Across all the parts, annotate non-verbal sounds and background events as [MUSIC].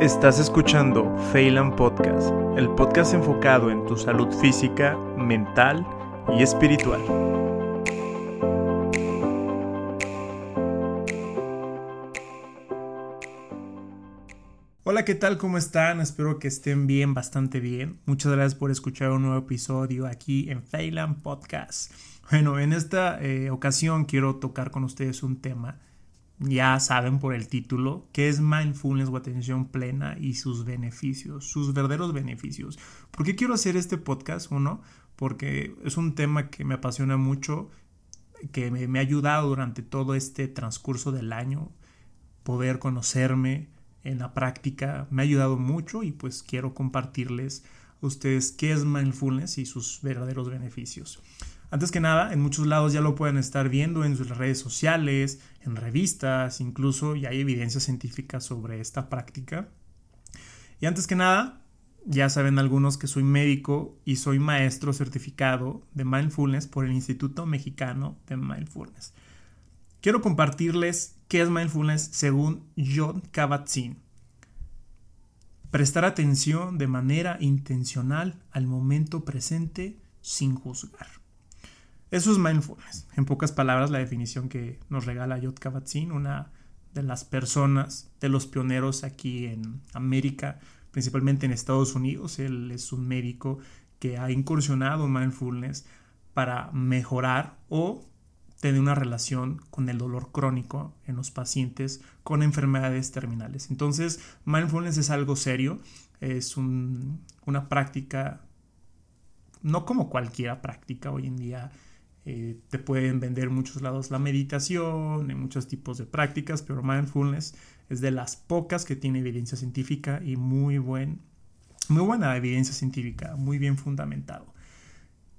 Estás escuchando Phelan Podcast, el podcast enfocado en tu salud física, mental y espiritual. Hola, ¿qué tal? ¿Cómo están? Espero que estén bien, bastante bien. Muchas gracias por escuchar un nuevo episodio aquí en Phelan Podcast. Bueno, en esta eh, ocasión quiero tocar con ustedes un tema ya saben por el título qué es mindfulness o atención plena y sus beneficios, sus verdaderos beneficios. ¿Por qué quiero hacer este podcast? Uno, porque es un tema que me apasiona mucho, que me, ha ayudado durante todo este transcurso del año, poder conocerme en la práctica, me ha ayudado mucho y pues quiero compartirles a ustedes qué es mindfulness y sus verdaderos beneficios. Antes que nada, en muchos lados ya lo pueden estar viendo en sus redes sociales, en revistas, incluso ya hay evidencia científica sobre esta práctica. Y antes que nada, ya saben algunos que soy médico y soy maestro certificado de mindfulness por el Instituto Mexicano de Mindfulness. Quiero compartirles qué es mindfulness según John Kabat-Zinn. Prestar atención de manera intencional al momento presente sin juzgar. Eso es mindfulness. En pocas palabras, la definición que nos regala Yod Kabat-Zinn, una de las personas, de los pioneros aquí en América, principalmente en Estados Unidos. Él es un médico que ha incursionado en mindfulness para mejorar o tener una relación con el dolor crónico en los pacientes con enfermedades terminales. Entonces, mindfulness es algo serio, es una práctica, no como cualquier práctica hoy en día eh, te pueden vender en muchos lados la meditación, en muchos tipos de prácticas, pero mindfulness es de las pocas que tiene evidencia científica y muy, buen, muy buena evidencia científica, muy bien fundamentado.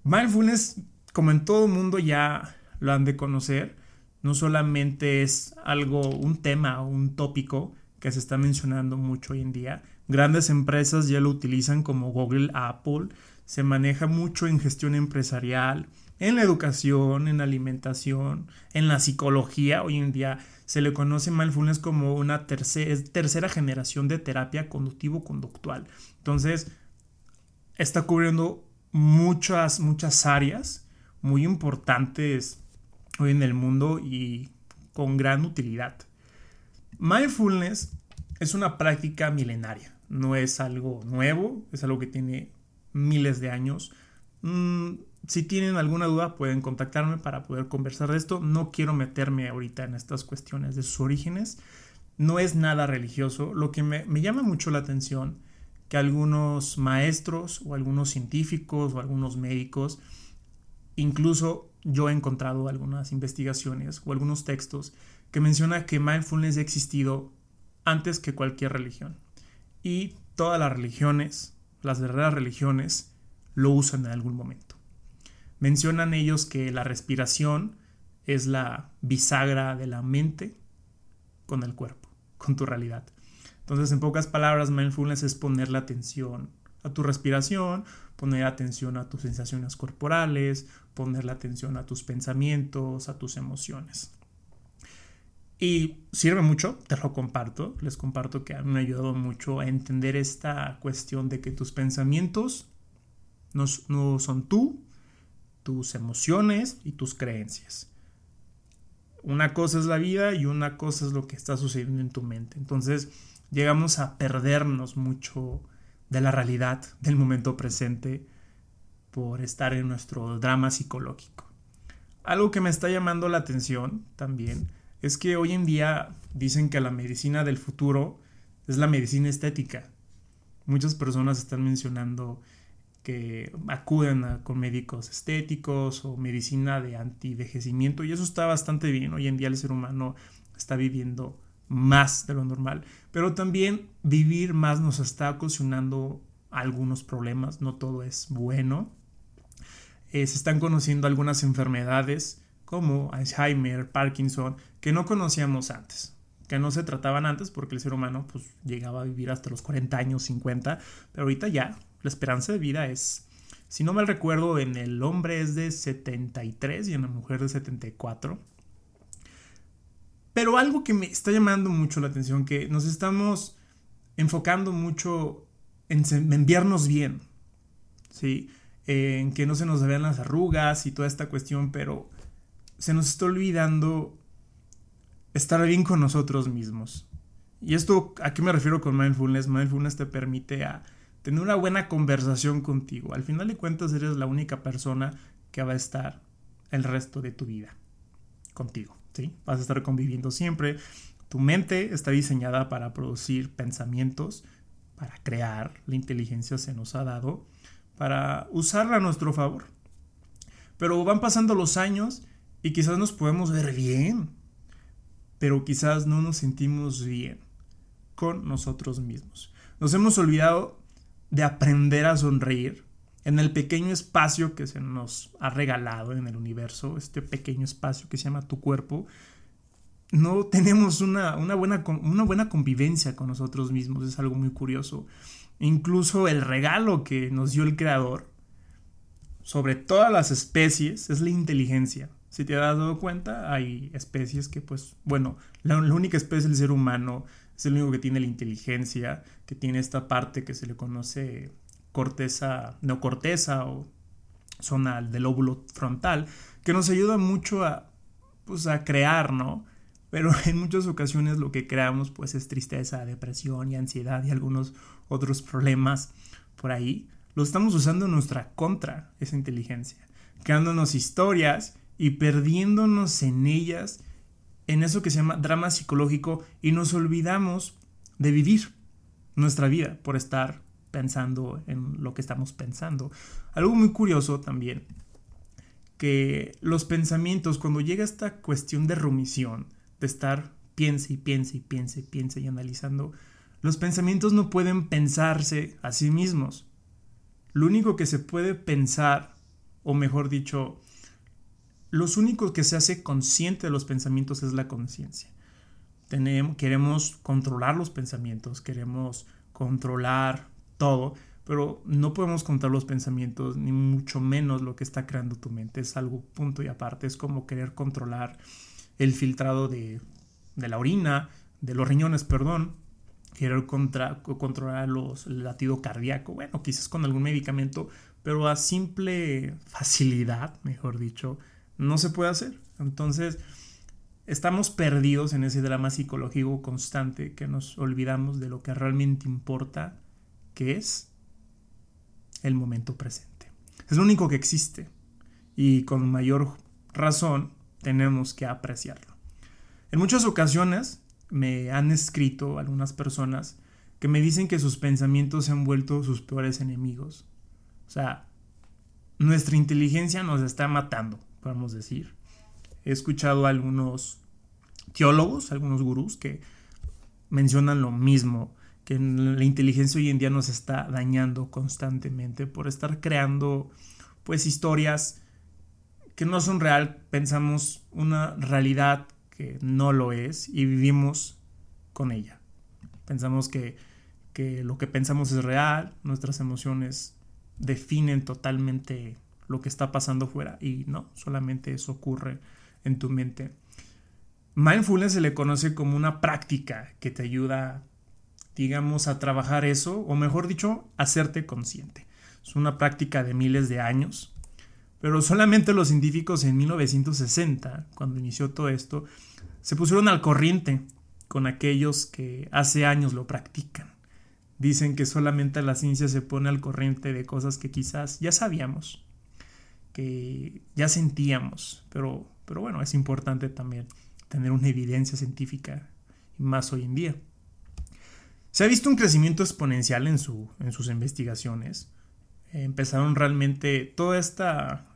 Mindfulness, como en todo mundo ya lo han de conocer, no solamente es algo, un tema, un tópico que se está mencionando mucho hoy en día. Grandes empresas ya lo utilizan como Google, Apple, se maneja mucho en gestión empresarial, en la educación, en la alimentación, en la psicología. Hoy en día se le conoce mindfulness como una tercera, tercera generación de terapia conductivo-conductual. Entonces, está cubriendo muchas, muchas áreas muy importantes hoy en el mundo y con gran utilidad. Mindfulness es una práctica milenaria, no es algo nuevo, es algo que tiene miles de años. Mm, si tienen alguna duda pueden contactarme para poder conversar de esto. No quiero meterme ahorita en estas cuestiones de sus orígenes. No es nada religioso. Lo que me, llama mucho la atención que algunos maestros o algunos científicos o algunos médicos, incluso yo he encontrado algunas investigaciones o algunos textos que menciona que mindfulness ha existido antes que cualquier religión. Y todas las religiones, las verdaderas religiones, lo usan en algún momento. Mencionan ellos que la respiración es la bisagra de la mente con el cuerpo, con tu realidad. Entonces, en pocas palabras, mindfulness es poner la atención a tu respiración, poner atención a tus sensaciones corporales, poner la atención a tus pensamientos, a tus emociones. Y sirve mucho, te lo comparto, les comparto que me ha ayudado mucho a entender esta cuestión de que tus pensamientos no, no son tú, tus emociones y tus creencias. Una cosa es la vida y una cosa es lo que está sucediendo en tu mente. Entonces llegamos a perdernos mucho de la realidad del momento presente por estar en nuestro drama psicológico. Algo que me está llamando la atención también es que hoy en día dicen que la medicina del futuro es la medicina estética. Muchas personas están mencionando que acuden con médicos estéticos o medicina de antivejecimiento y eso está bastante bien. Hoy en día el ser humano está viviendo más de lo normal, pero también vivir más nos está ocasionando algunos problemas, no todo es bueno. Eh, se están conociendo algunas enfermedades como Alzheimer, Parkinson, que no conocíamos antes, que no se trataban antes porque el ser humano pues, llegaba a vivir hasta los 40 años, 50, pero ahorita ya la esperanza de vida es, si no mal recuerdo, en el hombre es de 73 y en la mujer de 74. Pero algo que me está llamando mucho la atención, que nos estamos enfocando mucho en, en vernos bien, ¿sí? En que no se nos vean las arrugas y toda esta cuestión, pero se nos está olvidando estar bien con nosotros mismos. Y esto, ¿a qué me refiero con mindfulness? Mindfulness te permite a tener una buena conversación contigo. Al final de cuentas eres la única persona que va a estar el resto de tu vida contigo, ¿sí? Vas a estar conviviendo siempre. Tu mente está diseñada para producir pensamientos, para crear. La inteligencia se nos ha dado para usarla a nuestro favor. Pero van pasando los años y quizás nos podemos ver bien, pero quizás no nos sentimos bien con nosotros mismos. Nos hemos olvidado de aprender a sonreír en el pequeño espacio que se nos ha regalado en el universo, este pequeño espacio que se llama tu cuerpo, no tenemos una, buena, una buena convivencia con nosotros mismos, es algo muy curioso. Incluso el regalo que nos dio el creador sobre todas las especies es la inteligencia. Si te has dado cuenta, hay especies que, pues, bueno, la, única especie del ser humano es el único que tiene la inteligencia, que tiene esta parte que se le conoce corteza, neocorteza o zona del óvulo frontal, que nos ayuda mucho a, pues, a crear, ¿no? Pero [LAUGHS] en muchas ocasiones lo que creamos, pues, es tristeza, depresión y ansiedad y algunos otros problemas por ahí. Lo estamos usando en nuestra contra, esa inteligencia, creándonos historias y perdiéndonos en ellas, en eso que se llama drama psicológico y nos olvidamos de vivir nuestra vida por estar pensando en lo que estamos pensando. Algo muy curioso también, que los pensamientos, cuando llega esta cuestión de rumisión, de estar piense y piense y piense y piense y analizando, los pensamientos no pueden pensarse a sí mismos. Lo único que se puede pensar, o mejor dicho, los únicos que se hace consciente de los pensamientos es la conciencia. Queremos controlar los pensamientos, queremos controlar todo, pero no podemos controlar los pensamientos, ni mucho menos lo que está creando tu mente. Es algo punto y aparte. Es como querer controlar el filtrado de, la orina, de los riñones, perdón, querer controlar los, el latido cardíaco, bueno, quizás con algún medicamento, pero a simple facilidad, mejor dicho, no se puede hacer. Entonces, estamos perdidos en ese drama psicológico constante que nos olvidamos de lo que realmente importa, que es el momento presente. Es lo único que existe y con mayor razón tenemos que apreciarlo. En muchas ocasiones me han escrito algunas personas que me dicen que sus pensamientos se han vuelto sus peores enemigos. O sea, nuestra inteligencia nos está matando podemos decir. He escuchado a algunos teólogos, algunos gurús que mencionan lo mismo, que la inteligencia hoy en día nos está dañando constantemente por estar creando pues historias que no son real, pensamos una realidad que no lo es y vivimos con ella. Pensamos que, que lo que pensamos es real, nuestras emociones definen totalmente lo que está pasando fuera y no, solamente eso ocurre en tu mente. Mindfulness se le conoce como una práctica que te ayuda, digamos, a trabajar eso, o mejor dicho, hacerte consciente. Es una práctica de miles de años, pero solamente los científicos en 1960, cuando inició todo esto, se pusieron al corriente con aquellos que hace años lo practican. Dicen que solamente la ciencia se pone al corriente de cosas que quizás ya sabíamos, que ya sentíamos, pero, pero bueno, es importante también tener una evidencia científica, más hoy en día. Se ha visto un crecimiento exponencial en, su, en sus investigaciones. empezaron realmente, toda esta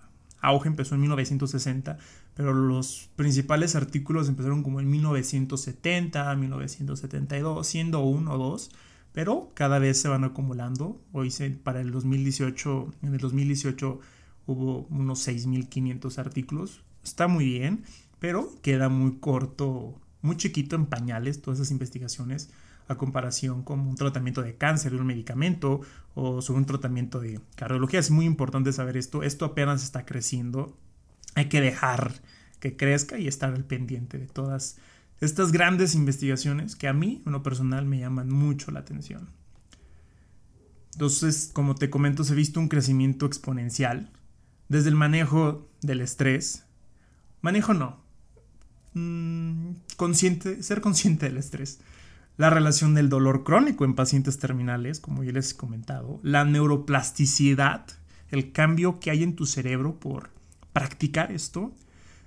auge empezó en 1960, pero los principales artículos empezaron como en 1970, 1972, siendo uno o dos, pero cada vez se van acumulando. Hoy para el 2018, en el 2018 hubo unos 6.500 artículos. Está muy bien, pero queda muy corto, muy chiquito en pañales todas esas investigaciones a comparación con un tratamiento de cáncer, de un medicamento o sobre un tratamiento de cardiología. Es muy importante saber esto. Esto apenas está creciendo. Hay que dejar que crezca y estar al pendiente de todas estas grandes investigaciones que a mí, en lo personal, me llaman mucho la atención. Entonces, como te comento, se ha visto un crecimiento exponencial desde el manejo del estrés. Manejo no. Mm, consciente, ser consciente del estrés. La relación del dolor crónico en pacientes terminales, como ya les he comentado. La neuroplasticidad, el cambio que hay en tu cerebro por practicar esto.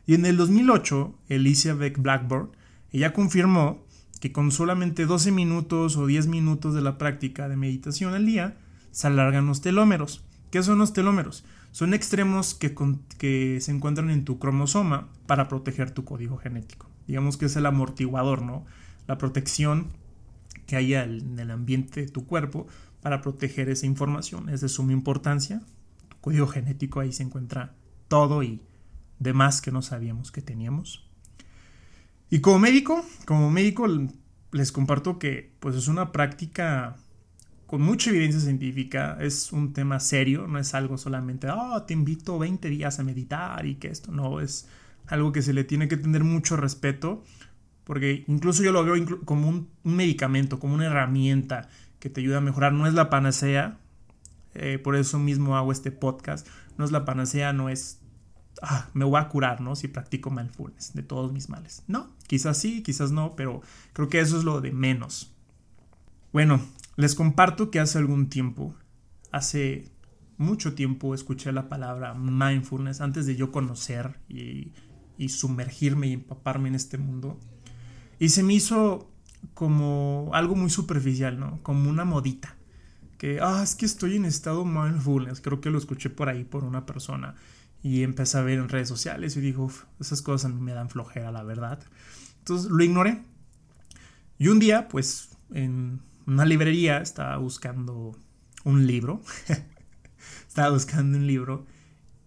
Y en el 2008, Alicia Beck Blackburn, ella confirmó que con solamente 12 minutos o 10 minutos de la práctica de meditación al día, se alargan los telómeros. ¿Qué son los telómeros? Son extremos que, que se encuentran en tu cromosoma para proteger tu código genético. Digamos que es el amortiguador, ¿no? La protección que haya en el ambiente de tu cuerpo para proteger esa información. Es de suma importancia. Tu código genético ahí se encuentra todo y demás que no sabíamos que teníamos. Y como médico, como médico les comparto que pues es una práctica con mucha evidencia científica, es un tema serio, no es algo solamente, oh, te invito 20 días a meditar y que esto, no, es algo que se le tiene que tener mucho respeto, porque incluso yo lo veo como un, medicamento, como una herramienta que te ayuda a mejorar, no es la panacea, eh, por eso mismo hago este podcast, no es la panacea, no es ah, me voy a curar, ¿no? Si practico mindfulness de todos mis males. No, quizás sí, quizás no, pero creo que eso es lo de menos. Bueno, les comparto que hace algún tiempo, hace mucho tiempo escuché la palabra mindfulness antes de yo conocer y, sumergirme y empaparme en este mundo. Y se me hizo como algo muy superficial, ¿no? Como una modita. Que, ah, es que estoy en estado mindfulness. Creo que lo escuché por ahí por una persona y empecé a ver en redes sociales y dijo, esas cosas a mí me dan flojera, la verdad. Entonces lo ignoré. Y un día, pues, en una librería estaba buscando un libro. [LAUGHS] estaba buscando un libro.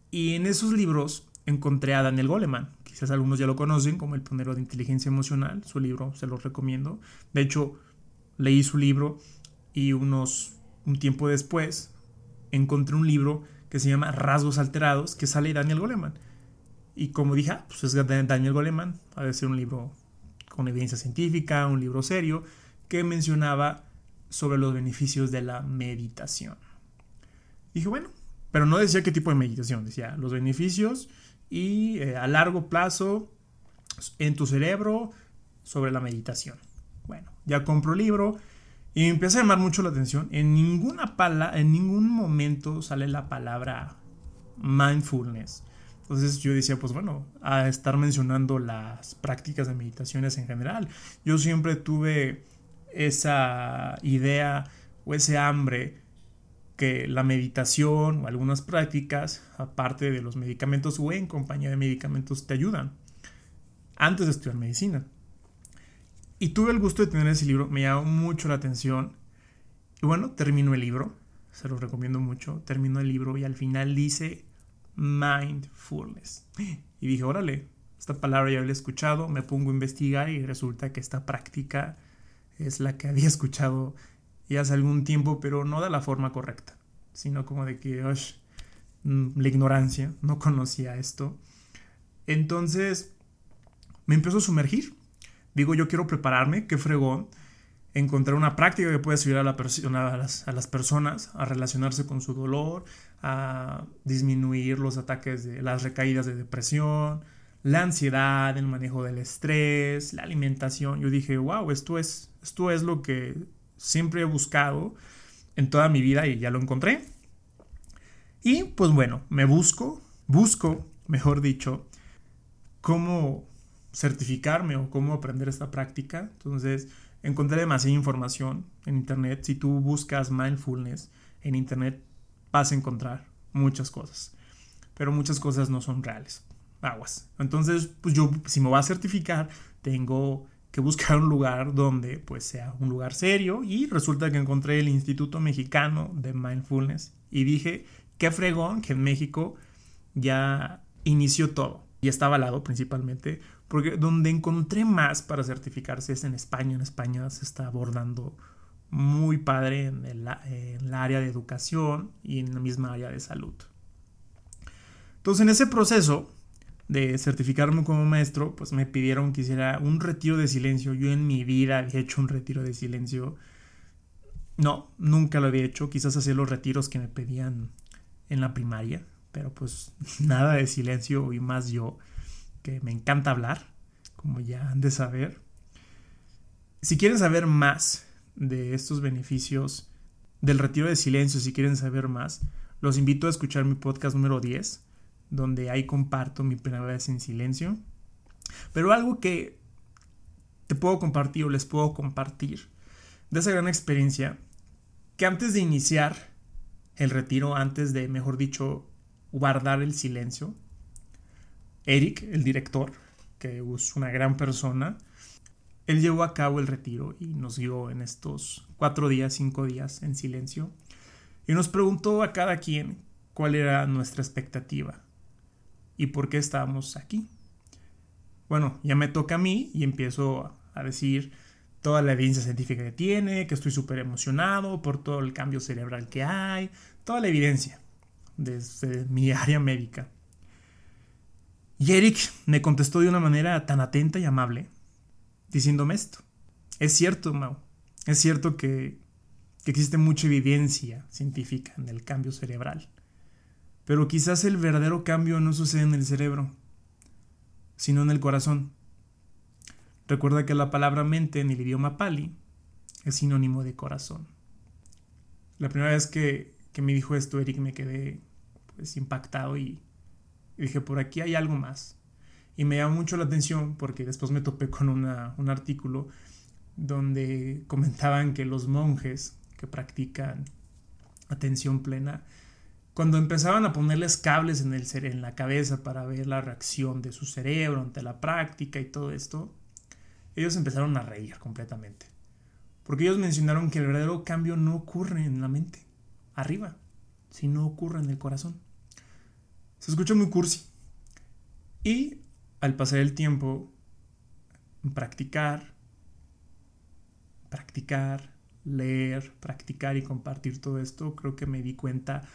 Y en esos libros encontré a Daniel Goleman. Quizás algunos ya lo conocen como el pionero de inteligencia emocional. Su libro se los recomiendo. De hecho, leí su libro y unos un tiempo después encontré un libro que se llama Rasgos Alterados, que sale Daniel Goleman. Y como dije, ah, pues es Daniel Goleman, ha de ser un libro con evidencia científica, un libro serio, que mencionaba sobre los beneficios de la meditación. Dije, bueno, pero no decía qué tipo de meditación, decía los beneficios y eh, a largo plazo en tu cerebro sobre la meditación. Bueno, ya compro el libro, y me empieza a llamar mucho la atención. En ninguna pala, en ningún momento sale la palabra mindfulness. Entonces yo decía, pues bueno, a estar mencionando las prácticas de meditaciones en general. Yo siempre tuve esa idea o ese hambre que la meditación o algunas prácticas, aparte de los medicamentos o en compañía de medicamentos, te ayudan. Antes de estudiar medicina. Y tuve el gusto de tener ese libro, me llamó mucho la atención. Y bueno, termino el libro, se lo recomiendo mucho. Termino el libro y al final dice mindfulness. Y dije, órale, esta palabra ya la he escuchado, me pongo a investigar y resulta que esta práctica es la que había [LAUGHS] escuchado ya hace algún tiempo, pero no de la forma correcta, sino como de que, mm, la ignorancia, no conocía esto. Entonces, me empezó a sumergir digo yo quiero prepararme, qué fregón, encontrar una práctica que pueda ayudar a, las, a las personas a relacionarse con su dolor, a disminuir los ataques de las recaídas de depresión, la ansiedad, el manejo del estrés, la alimentación. Yo dije, wow, esto es, esto es lo que siempre he buscado en toda mi vida y ya lo encontré. Y pues bueno, me busco, busco, mejor dicho, cómo certificarme o cómo aprender esta práctica. Entonces, encontré demasiada información en Internet. Si tú buscas mindfulness en Internet, vas a encontrar muchas cosas. Pero muchas cosas no son reales. Aguas. Entonces, pues yo, si me voy a certificar, tengo que buscar un lugar donde pues sea un lugar serio y resulta que encontré el Instituto Mexicano de Mindfulness y dije, qué fregón que en México ya inició todo y está avalado principalmente porque donde encontré más para certificarse es en España. En España se está abordando muy padre en el, área de educación y en la misma área de salud. Entonces, en ese proceso, de certificarme como maestro, pues me pidieron que hiciera un retiro de silencio. Yo en mi vida había hecho un retiro de silencio. No, nunca lo había hecho. Quizás hacía los retiros que me pedían en la primaria, pero pues [LAUGHS] nada de silencio y más yo, que me encanta hablar, como ya han de saber. Si quieren saber más de estos beneficios del retiro de silencio, si quieren saber más, los invito a escuchar mi podcast número 10, donde ahí comparto mi primera vez en silencio. Pero algo que te puedo compartir o les puedo compartir de esa gran experiencia, que antes de iniciar el retiro, antes de, mejor dicho, guardar el silencio, Eric, el director, que es una gran persona, él llevó a cabo el retiro y nos dio en estos cuatro días, cinco días en silencio y nos preguntó a cada quien cuál era nuestra expectativa y por qué estábamos aquí. Bueno, ya me toca a mí y empiezo a decir toda la evidencia científica que tiene, que estoy súper emocionado por todo el cambio cerebral que hay, toda la evidencia desde mi área médica. Y Eric me contestó de una manera tan atenta y amable diciéndome esto. Es cierto, Mau. Es cierto que, que existe mucha evidencia científica en el cambio cerebral. Pero quizás el verdadero cambio no sucede en el cerebro, sino en el corazón. Recuerda que la palabra mente en el idioma pali es sinónimo de corazón. La primera vez que, me dijo esto, Eric, me quedé pues, impactado y, dije, por aquí hay algo más. Y me llama mucho la atención porque después me topé con un artículo donde comentaban que los monjes que practican atención plena, cuando empezaban a ponerles cables en, el en la cabeza para ver la reacción de su cerebro ante la práctica y todo esto, ellos empezaron a reír completamente. Porque ellos mencionaron que el verdadero cambio no ocurre en la mente, arriba, sino ocurre en el corazón. Se escucha muy cursi. Y al pasar el tiempo, practicar, practicar, leer, practicar y compartir todo esto, creo que me di cuenta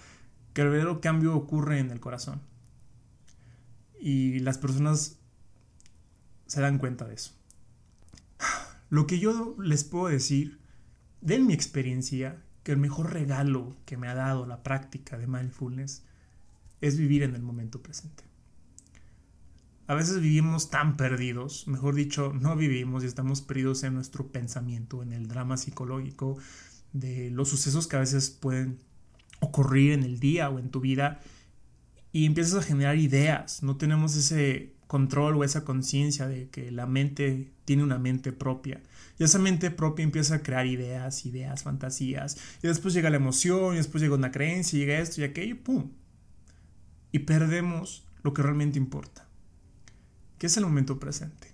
que el verdadero cambio ocurre en el corazón. Y las personas se dan cuenta de eso. Lo que yo les puedo decir de mi experiencia, que el mejor regalo que me ha dado la práctica de mindfulness es vivir en el momento presente. A veces vivimos tan perdidos, mejor dicho, no vivimos y estamos perdidos en nuestro pensamiento, en el drama psicológico de los sucesos que a veces pueden ocurrir en el día o en tu vida y empiezas a generar ideas, no tenemos ese control o esa conciencia de que la mente tiene una mente propia. Y esa mente propia empieza a crear ideas, ideas, fantasías. Y después llega la emoción, y después llega una creencia, y llega esto y aquello, y ¡pum! Y perdemos lo que realmente importa que es el momento presente,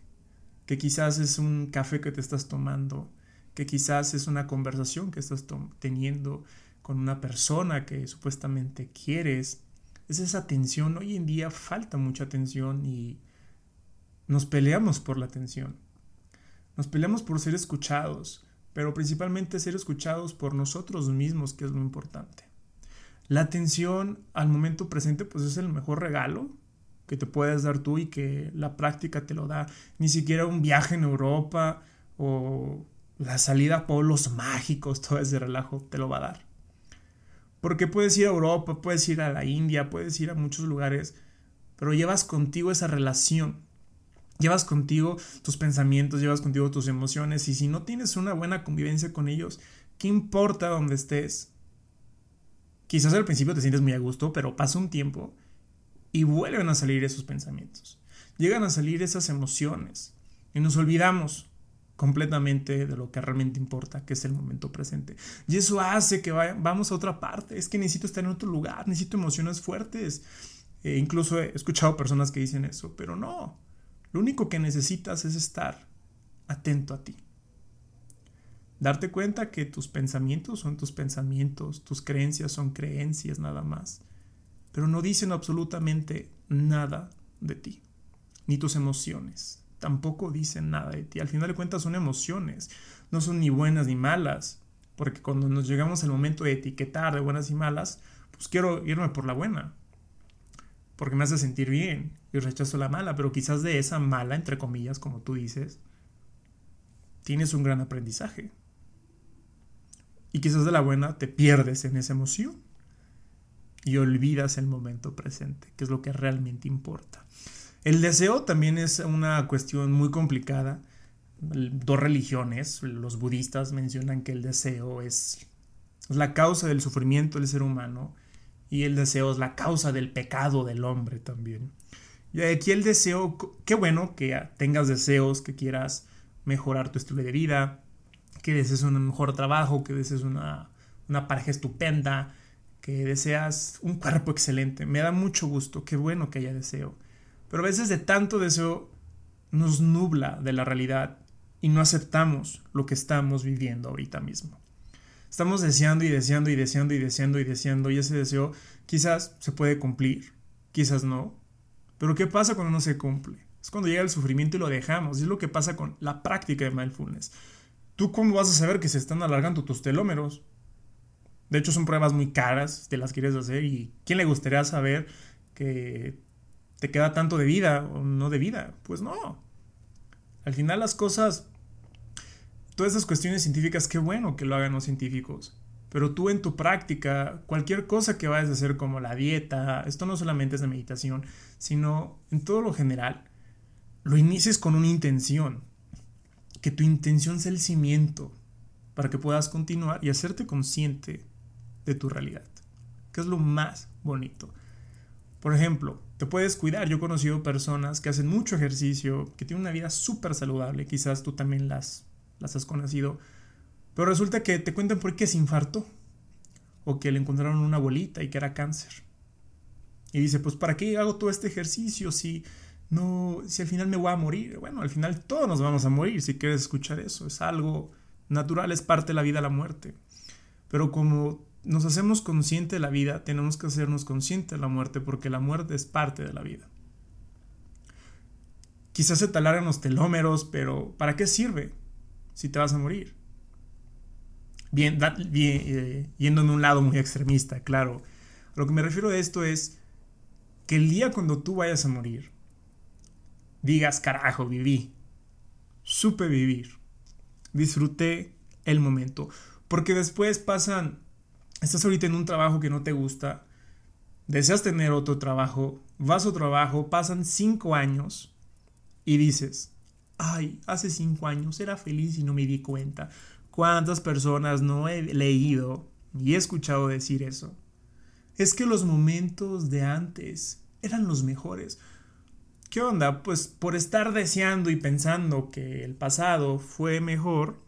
que quizás es un café que te estás tomando, que quizás es una conversación que estás teniendo con una persona que supuestamente quieres. Es esa atención. Hoy en día falta mucha atención y nos peleamos por la atención. Nos peleamos por ser escuchados, pero principalmente ser escuchados por nosotros mismos, que es lo importante. La atención al momento presente pues es el mejor regalo que te puedes dar tú y que la práctica te lo da. Ni siquiera un viaje en Europa o la salida a pueblos mágicos, [LAUGHS] todo ese relajo te lo va a dar. Porque puedes ir a Europa, puedes ir a la India, puedes ir a muchos lugares, pero llevas contigo esa relación. Llevas contigo tus pensamientos, llevas contigo tus emociones y si no tienes una buena convivencia con ellos, ¿qué importa dónde estés? Quizás al principio te sientes muy a gusto, pero pasa un tiempo y vuelven a salir esos pensamientos. Llegan a salir esas emociones y nos olvidamos completamente de lo que realmente importa, que es el momento presente. Y eso hace que vamos a otra parte. Es que necesito estar en otro lugar, necesito emociones fuertes. E incluso he escuchado personas que dicen eso, pero no. Lo único que necesitas es estar atento a ti. Darte cuenta que tus pensamientos son tus pensamientos, tus creencias son creencias nada más pero no dicen absolutamente nada de ti, ni tus emociones. Tampoco dicen nada de ti. Al final de cuentas son emociones, no son ni buenas ni malas, porque cuando nos llegamos al momento de etiquetar de buenas y malas, pues quiero irme por la buena. porque me hace sentir bien y rechazo la mala, pero quizás de esa mala, entre comillas, como tú dices, tienes un gran aprendizaje. Y quizás de la buena te pierdes en esa emoción y olvidas el momento presente, que es lo que realmente importa. El deseo también es una cuestión muy complicada. Dos religiones, los budistas mencionan que el deseo es, la causa del sufrimiento del ser humano y el deseo es la causa del pecado del hombre también. Y aquí el deseo, qué bueno que tengas deseos, que quieras mejorar tu estilo de vida, que desees un mejor trabajo, que desees una, una pareja estupenda, que deseas un cuerpo excelente. Me da mucho gusto, qué bueno que haya deseo. Pero a veces de tanto deseo nos nubla de la realidad y no aceptamos lo que estamos viviendo ahorita mismo. Estamos deseando y deseando y deseando y deseando y deseando y ese deseo quizás se puede cumplir, quizás no. Pero ¿qué pasa cuando no se cumple? Es cuando llega el sufrimiento y lo dejamos. Y es lo que pasa con la práctica de mindfulness. ¿Tú cómo vas a saber que se están alargando tus telómeros? De hecho, son pruebas muy caras, te las quieres hacer. ¿Y quién le gustaría saber que te queda tanto de vida o no de vida? Pues no. Al final las cosas, todas esas cuestiones científicas, qué bueno que lo hagan los científicos. Pero tú en tu práctica, cualquier cosa que vayas a hacer como la dieta, esto no solamente es de meditación, sino en todo lo general, lo inicies con una intención. Que tu intención sea el cimiento para que puedas continuar y hacerte consciente de tu realidad. Que es lo más bonito. Por ejemplo, te puedes cuidar. Yo he conocido personas que hacen mucho ejercicio, que tienen una vida súper saludable. Quizás tú también las, las has conocido. Pero resulta que te cuentan por qué se infartó. O que le encontraron una bolita y que era cáncer. Y dice, pues ¿para qué hago todo este ejercicio si no, si al final me voy a morir. Bueno, al final todos nos vamos a morir si quieres escuchar eso. Es algo natural, es parte de la vida la muerte. Pero como nos hacemos consciente de la vida, tenemos que hacernos consciente de la muerte porque la muerte es parte de la vida. Quizás se talaran los telómeros, pero ¿para qué sirve si te vas a morir? Bien, bien eh, yéndome a un lado muy extremista, claro. A lo que me refiero a esto es que el día cuando tú vayas a morir, digas, carajo, viví. Supe vivir. Disfruté el momento. Porque después pasan, estás ahorita en un trabajo que no te gusta, deseas tener otro trabajo, vas a otro trabajo, pasan cinco años y dices, ay, hace cinco años era feliz y no me di cuenta. ¿Cuántas personas no he leído y he escuchado decir eso? Es que los momentos de antes eran los mejores. ¿Qué onda? Pues por estar deseando y pensando que el pasado fue mejor,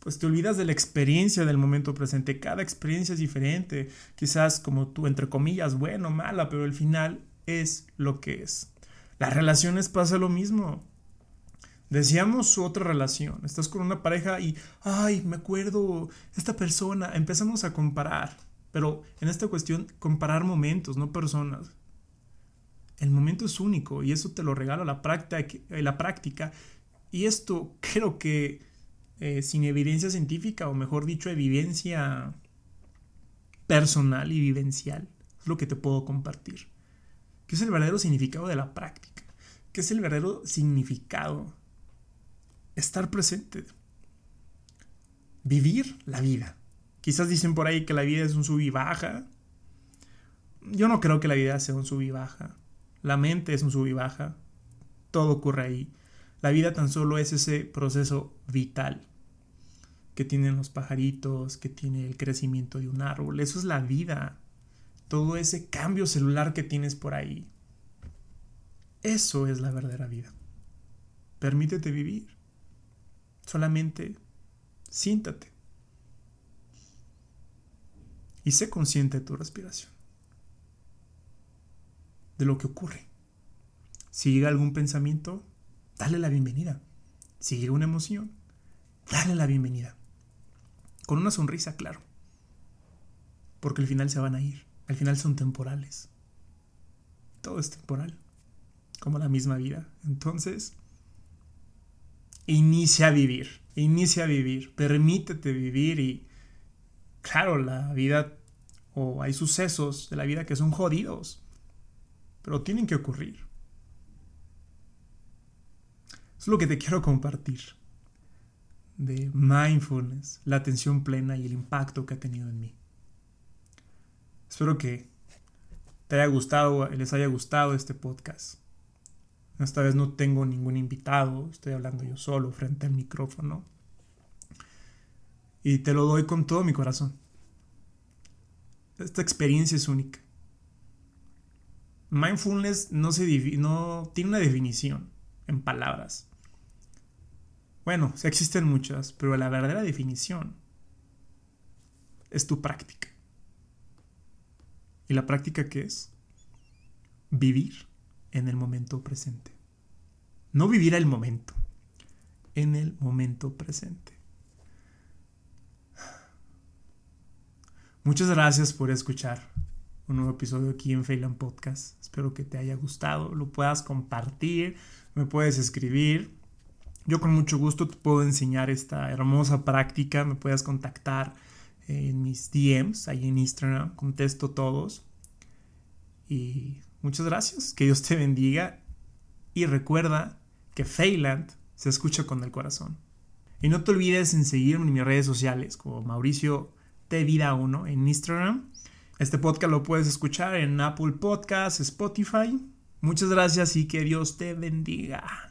pues te olvidas de la experiencia del momento presente. Cada experiencia es diferente. Quizás como tú, entre comillas, bueno, mala, pero el final es lo que es. Las relaciones pasa lo mismo. Deseamos otra relación. Estás con una pareja y, ay, me acuerdo, esta persona. Empezamos a comparar. Pero en esta cuestión, comparar momentos, no personas. El momento es único y eso te lo regala la práctica. La práctica. Y esto [LAUGHS] creo que eh, sin evidencia científica, o mejor dicho, evidencia personal y vivencial, es lo que te puedo compartir. ¿Qué es el verdadero significado de la práctica? ¿Qué es el verdadero significado? Estar presente. Vivir la vida. Quizás dicen por ahí que la vida es un sub y baja. Yo no creo que la vida sea un sub y baja. La mente es un sub y baja. Todo ocurre ahí. La vida tan solo es ese proceso vital que tienen los pajaritos, que tiene el crecimiento de un árbol. Eso es la vida. Todo ese cambio celular que tienes por ahí. Eso es la verdadera vida. Permítete vivir. Solamente siéntate. Y sé consciente de tu respiración de lo que ocurre. Si llega algún pensamiento, dale la bienvenida. Si llega una emoción, dale la bienvenida. Con una sonrisa, claro. Porque al final se van a ir. Al final son temporales. Todo es temporal. Como la misma vida. Entonces, inicia a vivir. Inicia a vivir. Permítete vivir y, claro, la vida o hay sucesos de la vida que son jodidos pero tienen que ocurrir. Es lo que te quiero compartir de mindfulness, la atención plena y el impacto que ha tenido en mí. Espero que te haya gustado, les haya gustado este podcast. Esta vez no tengo ningún invitado, estoy hablando yo solo frente al micrófono. Y te lo doy con todo mi corazón. Esta experiencia es única. Mindfulness no, se no tiene una definición en palabras. Bueno, sí existen muchas, pero la verdadera definición es tu práctica. ¿Y la práctica qué es? Vivir en el momento presente. No vivir el momento, en el momento presente. Muchas gracias por escuchar un nuevo episodio aquí en Phelan Podcast. Espero que te haya gustado, lo puedas compartir, me puedes escribir. Yo con mucho gusto te puedo enseñar esta hermosa práctica, me puedes contactar en mis DMs, ahí en Instagram, contesto todos. Y muchas gracias, que Dios te bendiga y recuerda que Feyland se escucha con el corazón. Y no te olvides en seguirme en mis redes sociales como Mauricio T Vida 1 en Instagram. Este podcast lo puedes escuchar en Apple Podcasts, Spotify. Muchas gracias y que Dios te bendiga.